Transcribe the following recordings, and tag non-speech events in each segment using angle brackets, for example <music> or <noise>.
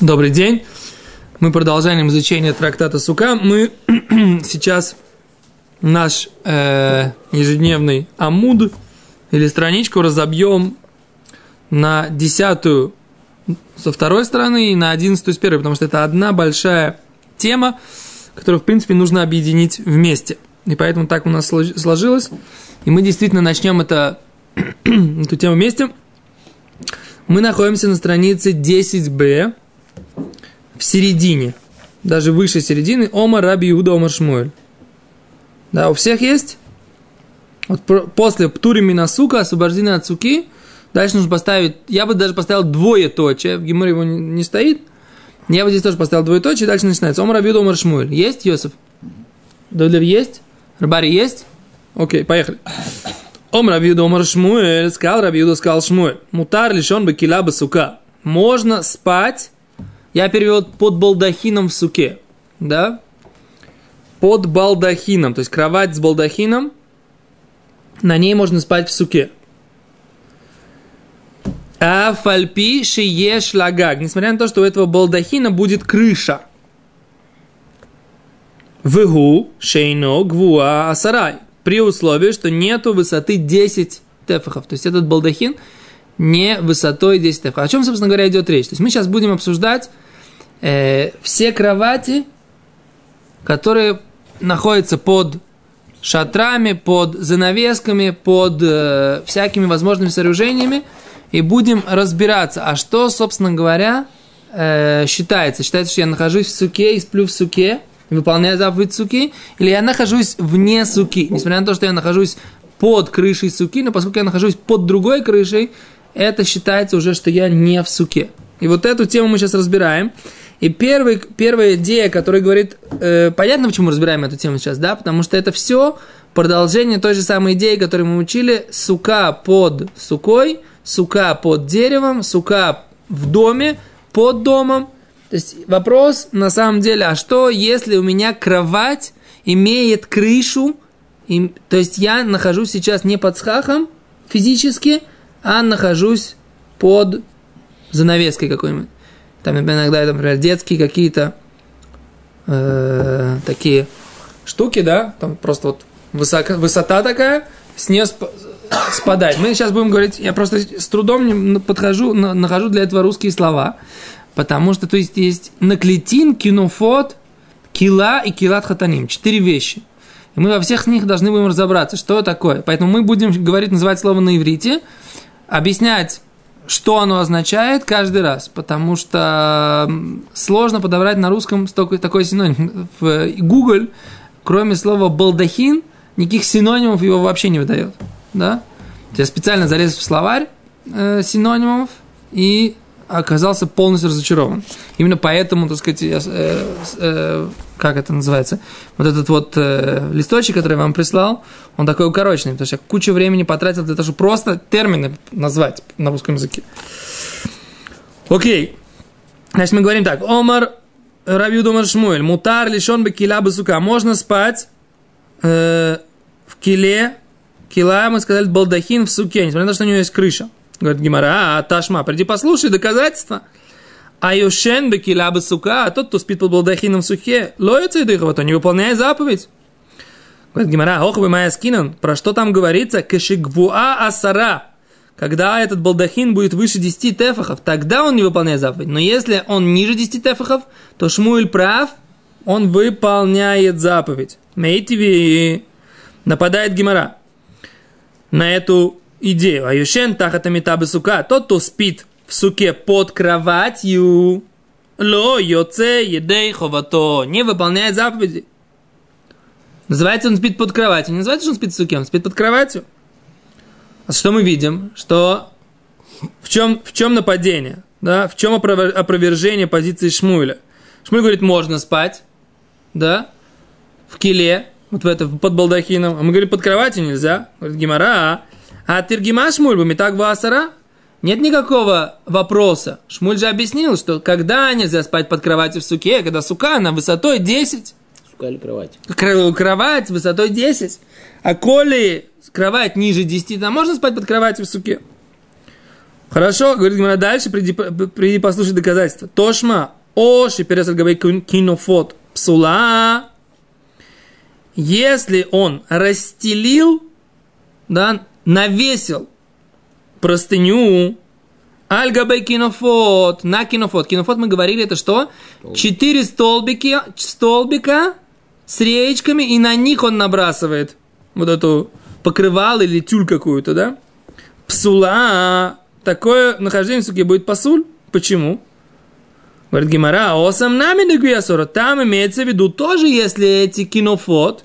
Добрый день. Мы продолжаем изучение трактата Сука. Мы <clears throat> сейчас наш э, ежедневный амуд или страничку разобьем на десятую со второй стороны и на одиннадцатую с первой, потому что это одна большая тема, которую, в принципе, нужно объединить вместе. И поэтому так у нас сложилось. И мы действительно начнем это, <clears throat> эту тему вместе. Мы находимся на странице 10b, в середине, даже выше середины, Омар Раби Иуда Омар Шмуэль. Да, у всех есть? Вот после Птури Минасука, освобождения от суки, дальше нужно поставить, я бы даже поставил двое точек, в Гимуре его не, не стоит, я бы здесь тоже поставил двое и дальше начинается. Омар Раби Иуда Омар Шмуэль. Есть, Йосиф? Давлер есть? Рыбари есть? Окей, поехали. Ом Рабиуда Омар Шмуэль, сказал Рабиуда, сказал Шмуэль. Мутар лишен бы кила сука. Можно спать я перевел под балдахином в суке. Да? Под балдахином. То есть кровать с балдахином. На ней можно спать в суке. А фальпи шиеш лагаг. Несмотря на то, что у этого балдахина будет крыша. Вгу шейно гвуа асарай. При условии, что нету высоты 10 тефахов. То есть этот балдахин не высотой 10 тефахов. О чем, собственно говоря, идет речь? То есть мы сейчас будем обсуждать э, все кровати, которые находятся под шатрами, под занавесками, под э, всякими возможными сооружениями, и будем разбираться, а что, собственно говоря, э, считается. Считается, что я нахожусь в суке и сплю в суке, и выполняю заповедь суки, или я нахожусь вне суки, несмотря на то, что я нахожусь под крышей суки, но поскольку я нахожусь под другой крышей, это считается уже, что я не в суке. И вот эту тему мы сейчас разбираем. И первый, первая идея, которая говорит, э, понятно, почему мы разбираем эту тему сейчас, да, потому что это все продолжение той же самой идеи, которую мы учили, сука под сукой, сука под деревом, сука в доме, под домом. То есть вопрос на самом деле, а что если у меня кровать имеет крышу, и, то есть я нахожусь сейчас не под схахом физически, а нахожусь под занавеской какой-нибудь. Там иногда, например, детские какие-то э, такие штуки, да, там просто вот высока, высота такая, с нее сп, спадает. Мы сейчас будем говорить, я просто с трудом подхожу, нахожу для этого русские слова, потому что, то есть, есть наклетин, кинофот, кила и килат хатаним. Четыре вещи. И мы во всех них должны будем разобраться, что такое. Поэтому мы будем говорить, называть слово на иврите, объяснять что оно означает каждый раз, потому что сложно подобрать на русском столько, такой синоним. В Google, кроме слова балдахин, никаких синонимов его вообще не выдает. Да? Я специально залез в словарь э, синонимов и оказался полностью разочарован. Именно поэтому, так сказать, я, э, э, как это называется, вот этот вот э, листочек, который я вам прислал, он такой укороченный, потому что я кучу времени потратил для того, чтобы просто термины назвать на русском языке. Окей. Значит, мы говорим так. Омар Равью Думар Шмуэль. Мутар лишен бы кила сука. Можно спать э, в киле. Кила, мы сказали, балдахин в суке, несмотря на то, что у него есть крыша. Говорит Гимара, а Ташма, приди послушай доказательства. А Юшен бекиля сука, а тот, кто спит под балдахином в сухе, лоется и дыхова, не выполняет заповедь. Говорит Гимара, ох вы моя скинан, про что там говорится? Кашигвуа асара. Когда этот балдахин будет выше 10 тефахов, тогда он не выполняет заповедь. Но если он ниже 10 тефахов, то Шмуэль прав, он выполняет заповедь. Мейтиви нападает Гимара на эту идею. А юшен тахата сука, тот, кто спит в суке под кроватью, ло йоце едей ховато, не выполняет заповеди. Называется он спит под кроватью. Не называется, что он спит в суке, он спит под кроватью. А что мы видим? Что в чем, в чем нападение? Да? В чем опровержение позиции Шмуэля? Шмуэль говорит, можно спать, да, в киле, вот в это, под балдахином. А мы говорим, под кроватью нельзя. Говорит, Гимара, а Тиргима Шмуль Бамитак Васара? Нет никакого вопроса. Шмуль же объяснил, что когда нельзя спать под кроватью в суке, когда сука на высотой 10. Сука или кровать? Кровать высотой 10. А коли кровать ниже 10, то можно спать под кроватью в суке. Хорошо, говорит Гимара дальше, приди, приди послушай доказательства. Тошма, оши пересаль габей кинофот псула. Если он расстелил, да, навесил простыню Альгабей кинофот, на кинофот. Кинофот мы говорили, это что? Четыре столбики, столбика с реечками, и на них он набрасывает вот эту покрывал или тюль какую-то, да? Псула, такое нахождение в суке будет пасуль. Почему? Говорит Гимара, осам нами. Там имеется в виду тоже, если эти кинофот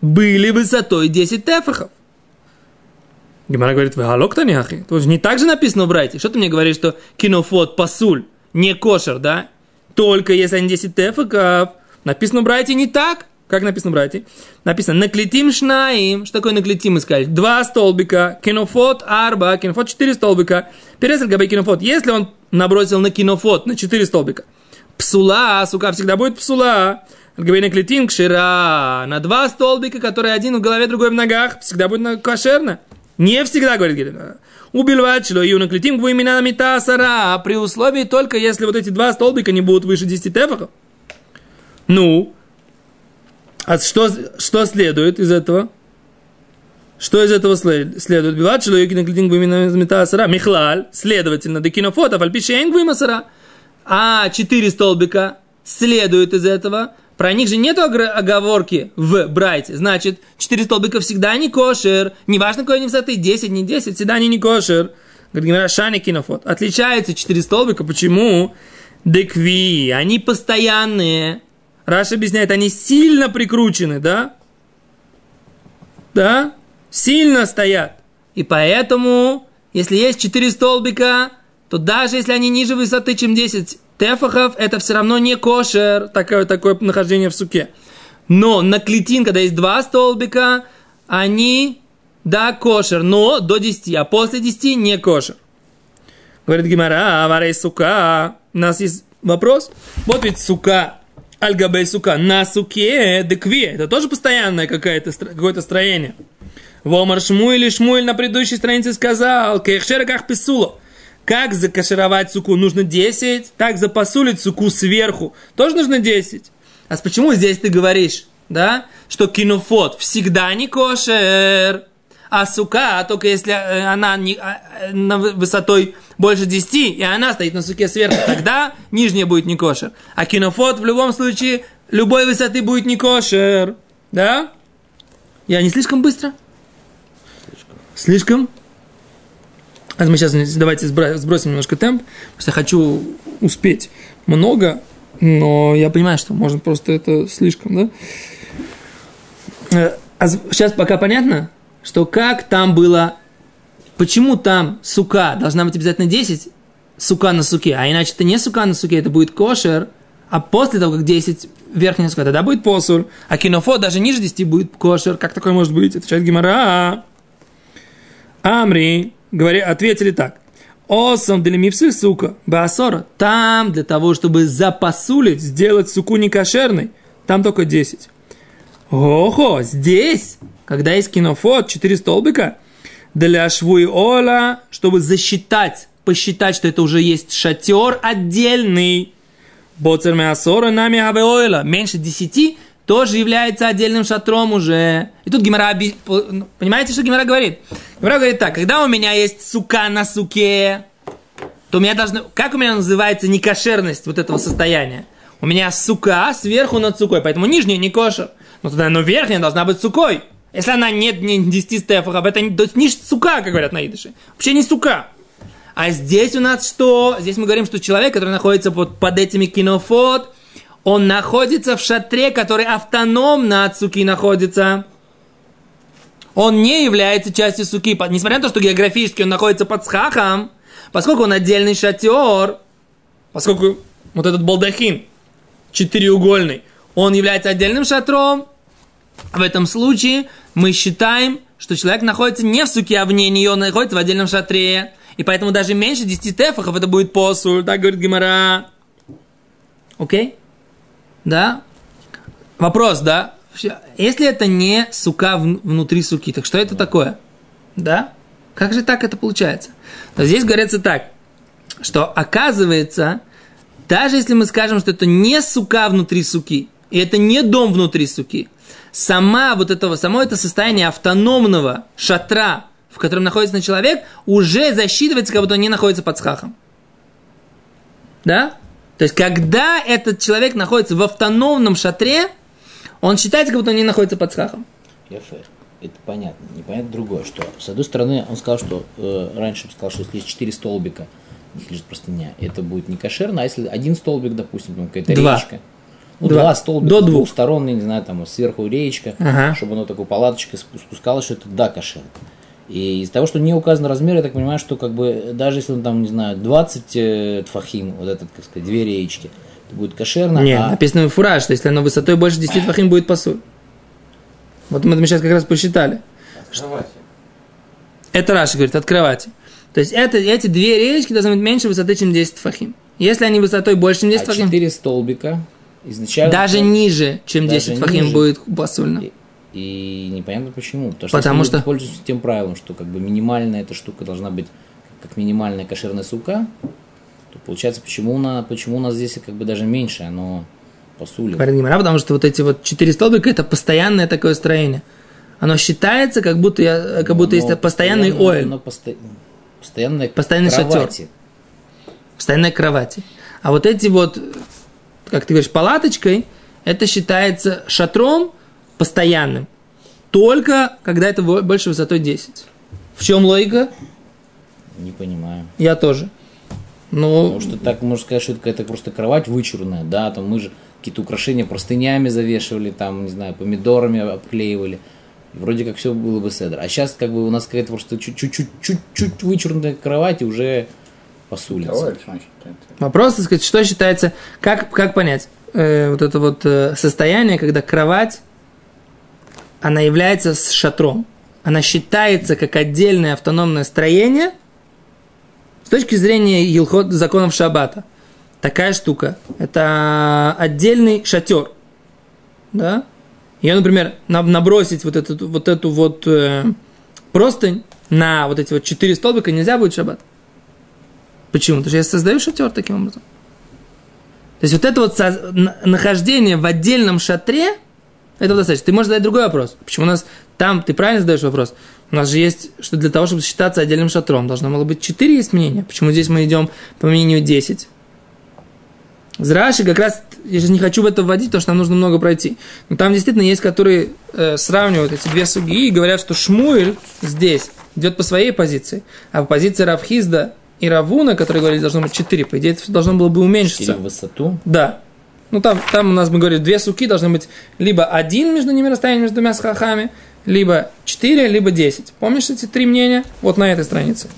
были высотой 10 тефахов. Гимара говорит, вы галок-то не ахи. То есть не так же написано брайте. Что ты мне говоришь, что кинофот, пасуль, не кошер, да? Только если они 10 тефаков. Написано брайте не так. Как написано брайте? Написано наклетим шнаим. Что такое наклетим, мы сказали? Два столбика. Кинофот арба. Кинофот четыре столбика. Пересел габей кинофот. Если он набросил на кинофот на четыре столбика. Псула, сука, всегда будет псула. Габей наклетим кшира. На два столбика, которые один в голове, другой в ногах. Всегда будет кошерно. Не всегда, говорит Гелена. Убивать шло и унаклетим имена митасара, при условии только если вот эти два столбика не будут выше 10 тефахов. Ну, а что, что следует из этого? Что из этого следует? Биват и наклетим имена митасара. Михлаль, следовательно, декинофотов, альпишейн гвимасара. А четыре столбика следует из этого – про них же нет оговорки в Брайте. Значит, четыре столбика всегда не кошер. Неважно, какой они высоты, 10, не 10, всегда они не кошер. Говорит, Гимара Шани Кинофот. Отличаются четыре столбика. Почему? Декви. Они постоянные. Раш объясняет, они сильно прикручены, да? Да? Сильно стоят. И поэтому, если есть четыре столбика, то даже если они ниже высоты, чем 10 тефахов это все равно не кошер, такое, такое нахождение в суке. Но на клетин, когда есть два столбика, они, да, кошер, но до 10, а после 10 не кошер. Говорит Гимара, аварей сука. У нас есть вопрос. Вот ведь сука, альгабей сука, на суке декве. Это тоже постоянное какое-то, какое-то строение. Вомар Шмуэль и Шмуэль на предыдущей странице сказал, кехшераках писуло как закашировать суку нужно 10, так запасулить суку сверху тоже нужно 10. А почему здесь ты говоришь, да, что кинофот всегда не кошер, а сука, только если э, она не, а, э, на высотой больше 10, и она стоит на суке сверху, тогда нижняя будет не кошер. А кинофот в любом случае любой высоты будет не кошер. Да? Я не слишком быстро? Слишком. Слишком? А мы сейчас давайте сбросим немножко темп, потому что я хочу успеть много, но я понимаю, что можно просто это слишком, да? Э, а сейчас пока понятно, что как там было, почему там сука должна быть обязательно 10, сука на суке, а иначе это не сука на суке, это будет кошер, а после того, как 10 верхняя сука, тогда будет посуль, а кинофо даже ниже 10 будет кошер. Как такое может быть? Человек Гимара. Амри, говори, ответили так. Осом для мипсы сука, басора. Там для того, чтобы запасулить, сделать суку некошерной, там только 10. Ого, здесь, когда есть кинофот, 4 столбика, для швуи ола, чтобы засчитать, посчитать, что это уже есть шатер отдельный. Боцер мясора нами авеойла. Меньше 10 тоже является отдельным шатром уже. И тут Гимара, понимаете, что Гимара говорит? Гимара говорит так, когда у меня есть сука на суке, то у меня должно... Как у меня называется некошерность вот этого состояния? У меня сука сверху над сукой, поэтому нижняя не кошер. Но тогда, но верхняя должна быть сукой. Если она нет не 10 стефахов, это не, не сука, как говорят на идыше. Вообще не сука. А здесь у нас что? Здесь мы говорим, что человек, который находится под, под этими кинофот, он находится в шатре, который автономно от суки находится. Он не является частью суки. Несмотря на то, что географически он находится под схахом, поскольку он отдельный шатер, поскольку вот этот балдахин четыреугольный, он является отдельным шатром, в этом случае мы считаем, что человек находится не в суке, а вне нее, он находится в отдельном шатре. И поэтому даже меньше 10 тефахов это будет посуль, так говорит Гимара. Окей? Okay? Да, вопрос, да, если это не сука внутри суки, так что это такое? Да? Как же так это получается? Но здесь говорится так, что оказывается, даже если мы скажем, что это не сука внутри суки, и это не дом внутри суки, сама вот этого, само это состояние автономного шатра, в котором находится человек, уже засчитывается, как будто он не находится под схахом. Да? То есть, когда этот человек находится в автономном шатре, он считается, как будто он не находится под схахом. Я фэр. Это понятно. Непонятно другое, что с одной стороны он сказал, что э, раньше он сказал, что если есть четыре столбика, лежит простыня, это будет не кошерно, а если один столбик, допустим, там какая-то Два. речка, ну, Два. два, столбика До с двух. сторон, я не знаю, там сверху речка, Ага. чтобы оно такой палаточкой спу- спускалось, что это да, кошерно. И из-за того, что не указан размер, я так понимаю, что как бы даже если он там, не знаю, 20 э, тфахим, вот этот, как сказать, две речки, это будет кошерно, Не, а написано в фураж, что если оно высотой больше 10 фахим, будет посуд. Вот мы это сейчас как раз посчитали. Это Раши говорит, от кровати. То есть это, эти две речки должны быть меньше высоты, чем 10 фахим. Если они высотой больше, чем 10 а фахим, четыре столбика изначально... даже ниже, чем Даже 10 фахим ниже. будет посульно. И, непонятно почему. Потому что, Потому что- мы пользуемся тем правилом, что как бы минимальная эта штука должна быть как минимальная кошерная сука, то получается, почему у нас, почему у нас здесь как бы даже меньше, оно посулит. Гимара, потому что вот эти вот четыре столбика это постоянное такое строение. Оно считается, как будто, я, как будто есть постоянный постоянно- ойл, но посто- постоянная Постоянный шатер. кровати. постоянной кровати. А вот эти вот, как ты говоришь, палаточкой, это считается шатром постоянным. Только когда это больше высотой 10. В чем логика? Не понимаю. Я тоже. Ну, Потому что так можно сказать, что это какая-то просто кровать вычурная, да, там мы же какие-то украшения простынями завешивали, там, не знаю, помидорами обклеивали. Вроде как все было бы седр. А сейчас как бы у нас какая-то просто чуть-чуть вычурная кровать и уже посулится. Вопрос, так сказать, что считается, как, как понять э, вот это вот э, состояние, когда кровать, она является с шатром. Она считается как отдельное автономное строение с точки зрения Елхот законов Шаббата. Такая штука. Это отдельный шатер. Да? Ее, например, на- набросить вот эту вот, эту вот э, простынь на вот эти вот четыре столбика нельзя будет шаббат. Почему? Потому что я создаю шатер таким образом. То есть вот это вот нахождение в отдельном шатре, этого достаточно. Ты можешь задать другой вопрос. Почему у нас там, ты правильно задаешь вопрос, у нас же есть, что для того, чтобы считаться отдельным шатром, должно было быть 4 есть мнения. Почему здесь мы идем по мнению 10? Зраши как раз, я сейчас не хочу в это вводить, потому что нам нужно много пройти. Но там действительно есть, которые э, сравнивают эти две суги и говорят, что Шмуэль здесь идет по своей позиции, а по позиции Равхизда и Равуна, которые говорили, должно быть 4, по идее, это должно было бы уменьшиться. Или в высоту. Да. Ну, там, там у нас, мы говорили, две суки должны быть либо один между ними расстояние между двумя схахами, либо четыре, либо десять. Помнишь эти три мнения? Вот на этой странице.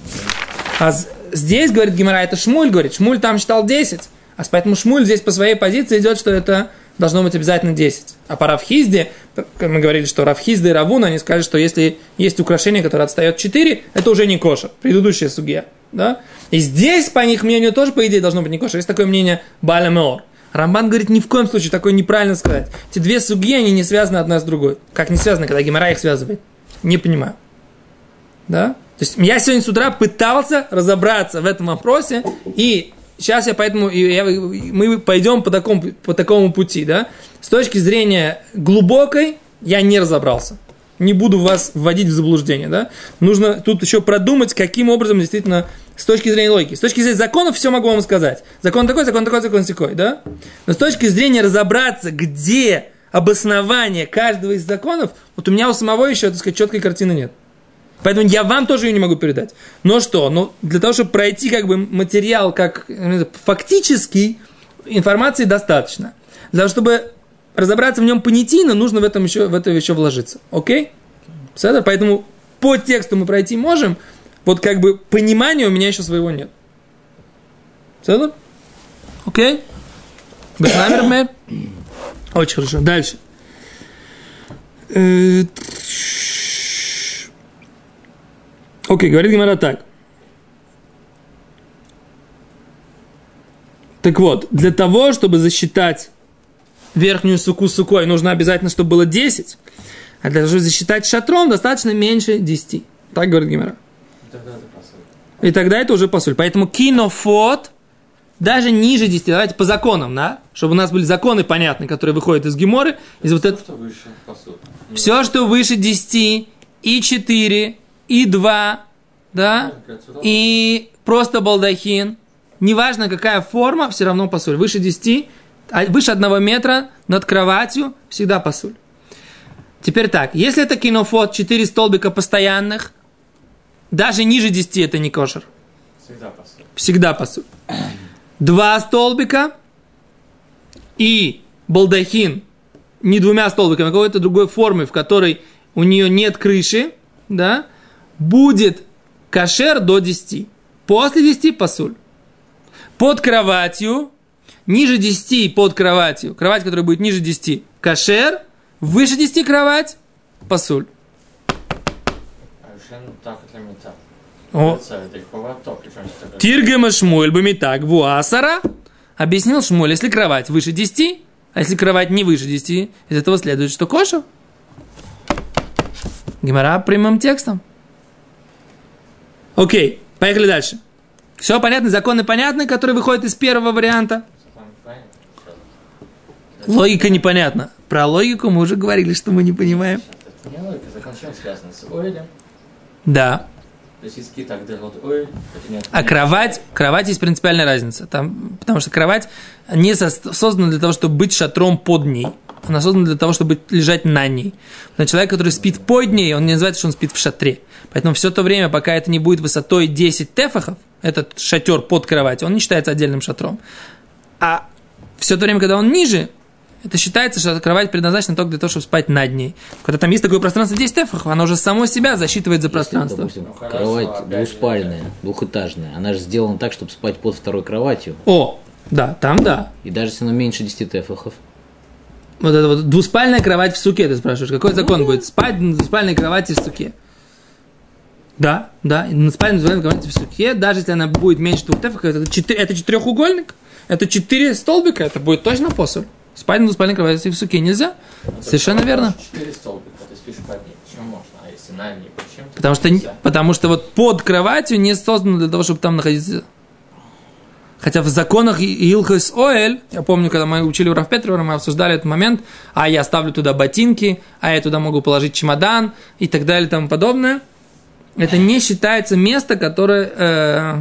А здесь, говорит Гимара, это Шмуль говорит. Шмуль там считал 10. А поэтому Шмуль здесь по своей позиции идет, что это должно быть обязательно 10. А по Равхизде, мы говорили, что Равхизда и Равун, они сказали, что если есть украшение, которое отстает 4, это уже не кошер. Предыдущая сугия. Да? И здесь, по их мнению, тоже, по идее, должно быть не кошер. Есть такое мнение Баля Меор. Рамбан говорит, ни в коем случае такое неправильно сказать. Эти две суги, они не связаны одна с другой. Как не связаны, когда Гимара их связывает? Не понимаю. Да? То есть я сегодня с утра пытался разобраться в этом вопросе, и сейчас я поэтому я- мы пойдем по такому, по такому пути, да? С точки зрения глубокой я не разобрался. Не буду вас вводить в заблуждение, да? Нужно тут еще продумать, каким образом действительно с точки зрения логики. С точки зрения законов все могу вам сказать. Закон такой, закон такой, закон такой, да? Но с точки зрения разобраться, где обоснование каждого из законов, вот у меня у самого еще, так сказать, четкой картины нет. Поэтому я вам тоже ее не могу передать. Но что? Ну, для того, чтобы пройти как бы материал как э, фактический, информации достаточно. Для того, чтобы разобраться в нем понятийно, нужно в, этом еще, в это еще вложиться. Окей? Поэтому по тексту мы пройти можем, вот как бы понимания у меня еще своего нет. Все Окей? Без намер, мэр? Очень хорошо. Дальше. Э, Окей, говорит Гимара так. Так вот, для того, чтобы засчитать верхнюю суку сукой, нужно обязательно, чтобы было 10. А для того, чтобы засчитать шатром, достаточно меньше 10. Так говорит Гимара. И тогда это уже посуль. Поэтому кинофот даже ниже 10, давайте по законам, да? Чтобы у нас были законы понятны, которые выходят из Геморы. Из вот Все, это... что выше посыл. Не Все, что выше 10, и 4, и 2, да? И просто балдахин. Неважно, какая форма, все равно посуль. Выше 10, а выше одного метра над кроватью всегда посуль. Теперь так, если это кинофот, 4 столбика постоянных, даже ниже 10 это не кошер. Всегда посыл. Всегда посуль. <clears throat> Два столбика и балдахин не двумя столбиками, а какой-то другой формы, в которой у нее нет крыши, да, будет кашер до 10. После 10 посуль. Под кроватью, ниже 10 под кроватью, кровать, которая будет ниже 10, кашер, выше 10 кровать, посуль. А еще ну так это не так. О. Тиргема Шмуэль Бамитак Вуасара объяснил Шмуэль, если кровать выше 10, а если кровать не выше 10, из этого следует, что коша. Гимара прямым текстом. Окей, поехали дальше. Все понятно, законы понятны, которые выходят из первого варианта. Логика непонятна. Про логику мы уже говорили, что мы не понимаем. Это не логика, закон чем связан? С ойлем. Да. Из так это не А кровать, кровать есть принципиальная разница. Там, потому что кровать не со- создана для того, чтобы быть шатром под ней. Она создана для того, чтобы лежать на ней. Но человек, который спит под ней, он не называется, что он спит в шатре. Поэтому все то время, пока это не будет высотой 10 тефахов, этот шатер под кроватью, он не считается отдельным шатром. А все то время, когда он ниже, это считается, что кровать предназначена только для того, чтобы спать над ней. Когда там есть такое пространство 10 тефахов, оно уже само себя засчитывает за пространство. Допустим, Ну, хорошо, кровать же, двуспальная, двухэтажная. Она же сделана так, чтобы спать под второй кроватью. О, да, там да. И даже если она меньше 10 тефахов. Вот это вот двуспальная кровать в суке, ты спрашиваешь. Какой закон будет? Спать на двуспальной кровати в суке. Да, да, и на спальной двуспальной кровати в суке, даже если она будет меньше двух тефахов, это, четыре, это четырехугольник, это четыре столбика, это будет точно посоль. Спать на двуспальной кровати в суке нельзя. Совершенно верно. Столбика, ты спишь под ней. Почему можно? А если на ней, почему? Потому что, не- потому что вот под кроватью не создано для того, чтобы там находиться. Хотя в законах Илхас Оэль, я помню, когда мы учили у Равпетрова, мы обсуждали этот момент, а я ставлю туда ботинки, а я туда могу положить чемодан и так далее и тому подобное. Это не считается место, которое, э,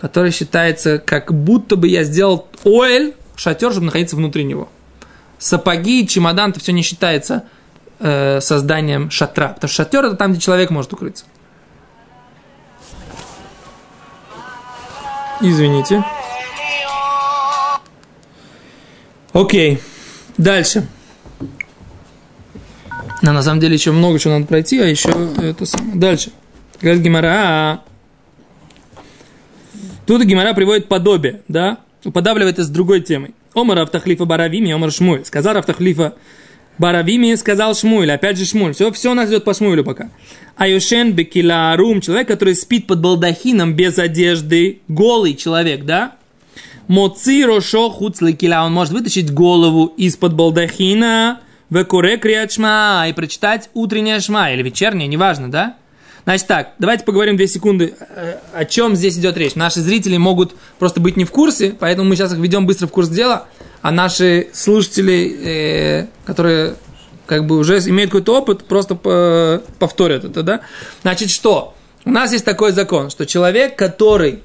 которое считается, как будто бы я сделал Оэль, шатер, чтобы находиться внутри него. Сапоги, чемодан, это все не считается э, созданием шатра. Потому что шатер это там, где человек может укрыться. Извините. Окей. Дальше. Но на самом деле еще много чего надо пройти, а еще это самое. Дальше. Говорит Гимара. Тут Гимара приводит подобие, да? Уподавливает это с другой темой. Омар Автахлифа Баравими, Омар Шмуэль. Сказал Автахлифа Баравими, сказал Шмуэль. Опять же Шмуэль. Все, все у нас идет по Шмуэлю пока. Аюшен Бекилаарум. Человек, который спит под балдахином без одежды. Голый человек, да? Моци рошо хуцликила. Он может вытащить голову из-под балдахина. Векуре криачма. И прочитать утреннее шма. Или вечернее, неважно, да? Значит так, давайте поговорим две секунды, э, о чем здесь идет речь. Наши зрители могут просто быть не в курсе, поэтому мы сейчас их ведем быстро в курс дела, а наши слушатели, э, которые как бы уже имеют какой-то опыт, просто по- повторят это, да? Значит, что? У нас есть такой закон, что человек, который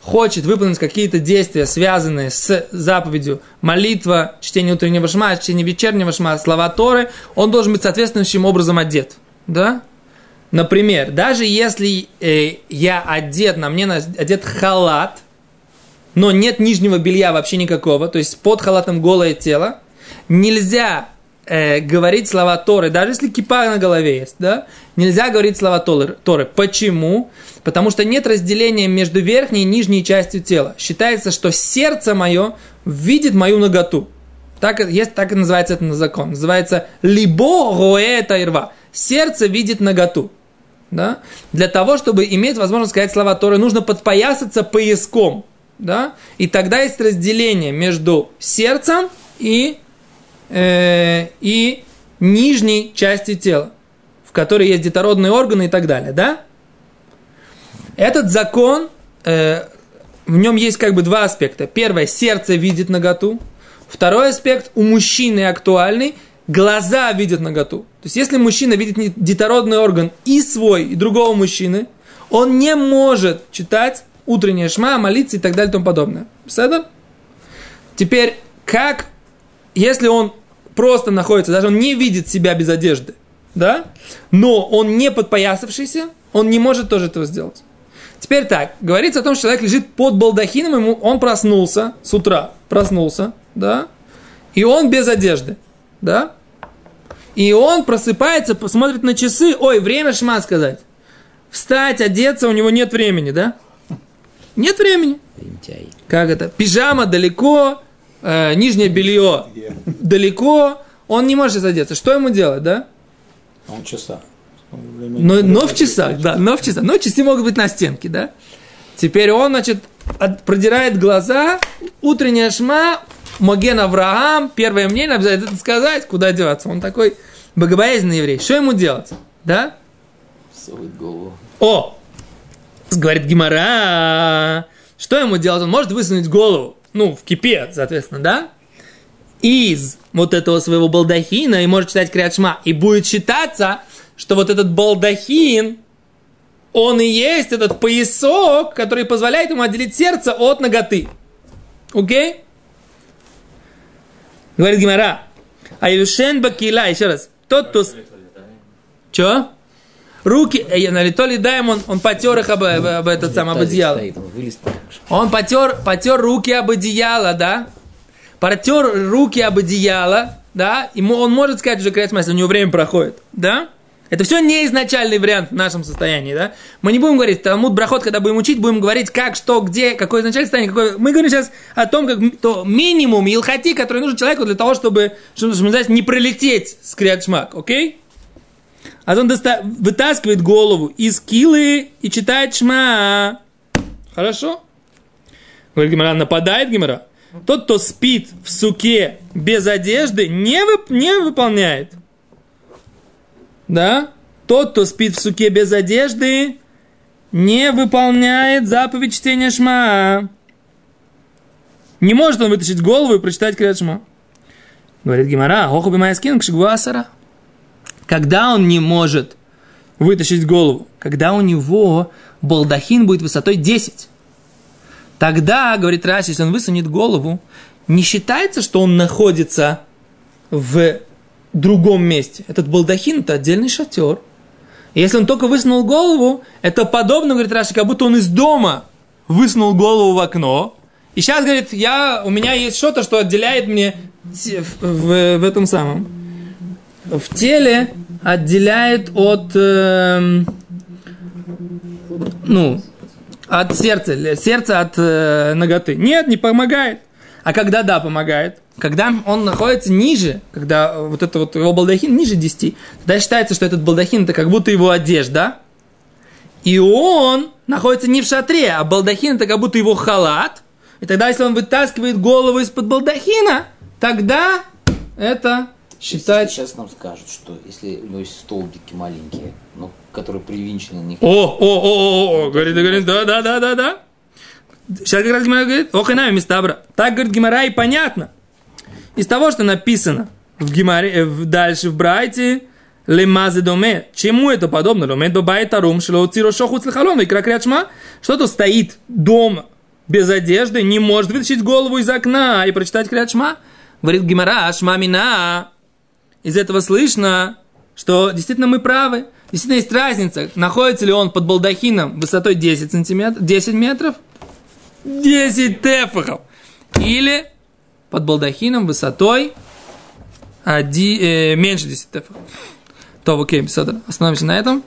хочет выполнить какие-то действия, связанные с заповедью молитва, чтение утреннего шма, чтение вечернего шма, слова Торы, он должен быть соответствующим образом одет. Да? Например, даже если э, я одет, на мне одет халат, но нет нижнего белья вообще никакого, то есть под халатом голое тело, нельзя э, говорить слова Торы, даже если кипа на голове есть, да, нельзя говорить слова Торы. Почему? Потому что нет разделения между верхней и нижней частью тела. Считается, что сердце мое видит мою ноготу. Так, есть, так и называется это закон. Называется либо роэ тайрва. Сердце видит наготу. Да? Для того, чтобы иметь возможность сказать слова Торы, нужно подпоясаться пояском. Да? И тогда есть разделение между сердцем и, э, и нижней частью тела, в которой есть детородные органы и так далее. Да? Этот закон, э, в нем есть как бы два аспекта. Первое, сердце видит наготу. Второй аспект, у мужчины актуальный, глаза видят наготу. То есть, если мужчина видит детородный орган и свой, и другого мужчины, он не может читать утреннее шма, молиться и так далее и тому подобное. Седа? Теперь, как, если он просто находится, даже он не видит себя без одежды, да, но он не подпоясавшийся, он не может тоже этого сделать. Теперь так, говорится о том, что человек лежит под балдахином, ему, он проснулся с утра, проснулся, да, и он без одежды, да, и он просыпается, посмотрит на часы, ой, время шма сказать. Встать, одеться, у него нет времени, да? Нет времени. Лентяй. Как это? Пижама далеко, э, нижнее белье далеко, он не может одеться. Что ему делать, да? Он часа. Но, но в часах, да, но в часах. Но часы могут быть на стенке, да? Теперь он, значит, от- продирает глаза, утренняя шма, Моген Авраам, первое мнение, обязательно сказать, куда деваться. Он такой богобоязненный еврей. Что ему делать? Да? Совывает голову. О! Говорит Гимара. Что ему делать? Он может высунуть голову, ну, в кипе, соответственно, да? Из вот этого своего балдахина и может читать Криадшма. И будет считаться, что вот этот балдахин, он и есть этот поясок, который позволяет ему отделить сердце от ноготы. Окей? Говорит Гимара. А Юшен Бакила, еще раз. Тот, кто... Чё? Руки, э, на лито ли даем, он, он потер их об, об- об этот сам, об одеяло. он потер, потер руки об одеяло, да? Потер руки об одеяло, да? Ему он может сказать уже если у него время проходит, да? Это все не изначальный вариант в нашем состоянии, да? Мы не будем говорить, Талмуд Брахот, когда будем учить, будем говорить, как, что, где, какое изначальное состояние, какое... Мы говорим сейчас о том, как то минимум илхати, который нужен человеку для того, чтобы, что что называется, не пролететь с криадшмак, окей? А он доста- вытаскивает голову из килы и читает шма. Хорошо? Говорит Гимара, нападает Гимара. Тот, кто спит в суке без одежды, не, вып- не выполняет. Да? Тот, кто спит в суке без одежды, не выполняет заповедь чтения шма. Не может он вытащить голову и прочитать крят шма. Говорит Гимара, оху бимайскин кшигуасара. Когда он не может вытащить голову? Когда у него балдахин будет высотой 10. Тогда, говорит Раши, если он высунет голову, не считается, что он находится в другом месте. Этот балдахин – это отдельный шатер. Если он только высунул голову, это подобно, говорит Раши, как будто он из дома высунул голову в окно. И сейчас, говорит, я, у меня есть что-то, что отделяет мне в, в- в этом самом. В теле отделяет от, эм, ну, от сердца, сердца от э, ноготы. Нет, не помогает. А когда да, помогает? Когда он находится ниже, когда вот это вот его балдахин ниже 10, тогда считается, что этот балдахин это как будто его одежда. И он находится не в шатре, а балдахин это как будто его халат. И тогда, если он вытаскивает голову из-под балдахина, тогда это считается... Сейчас нам скажут, что если у него есть столбики маленькие, ну, которые привинчены. О, о, о, о, о, говорит, говорит, да, да, да, да, да. Сейчас как раз Гимара говорит, ох и нами места Так, говорит Гимара, и понятно. Из того, что написано в Гимаре, э, в- дальше в Брайте, лемазе доме. Чему это подобно? Ломет бабай тарум, шло циро шоху цлехалон, и шма. Что-то стоит дома без одежды, не может вытащить голову из окна и прочитать крят шма. Говорит Гимара, шма мина. Из этого слышно, что действительно мы правы. Действительно есть разница, находится ли он под балдахином высотой 10 сантиметров, 10 метров, 10 тефахов, или под балдахином высотой оди- э, меньше 10 тефахов. То, окей, беседа. Остановимся на этом.